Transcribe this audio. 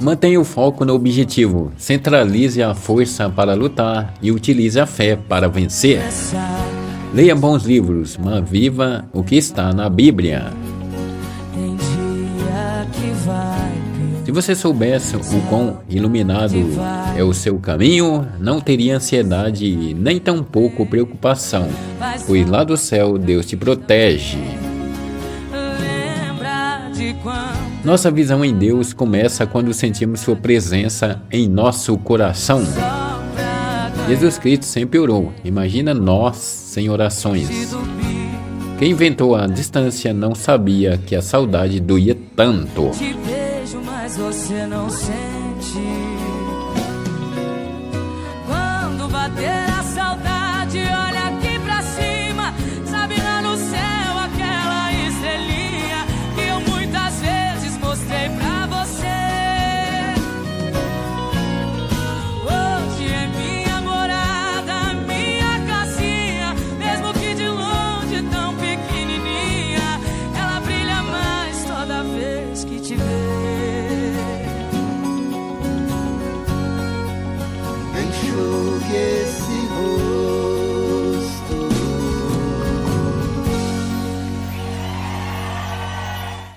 Mantenha o foco no objetivo, centralize a força para lutar e utilize a fé para vencer. Leia bons livros, mas viva o que está na Bíblia. Se você soubesse o quão iluminado é o seu caminho, não teria ansiedade nem tampouco preocupação, pois lá do céu Deus te protege. Nossa visão em Deus começa quando sentimos Sua presença em nosso coração. Jesus Cristo sempre orou. Imagina nós sem orações. Quem inventou a distância não sabia que a saudade doía tanto. Te mas você não sente. Quando bater que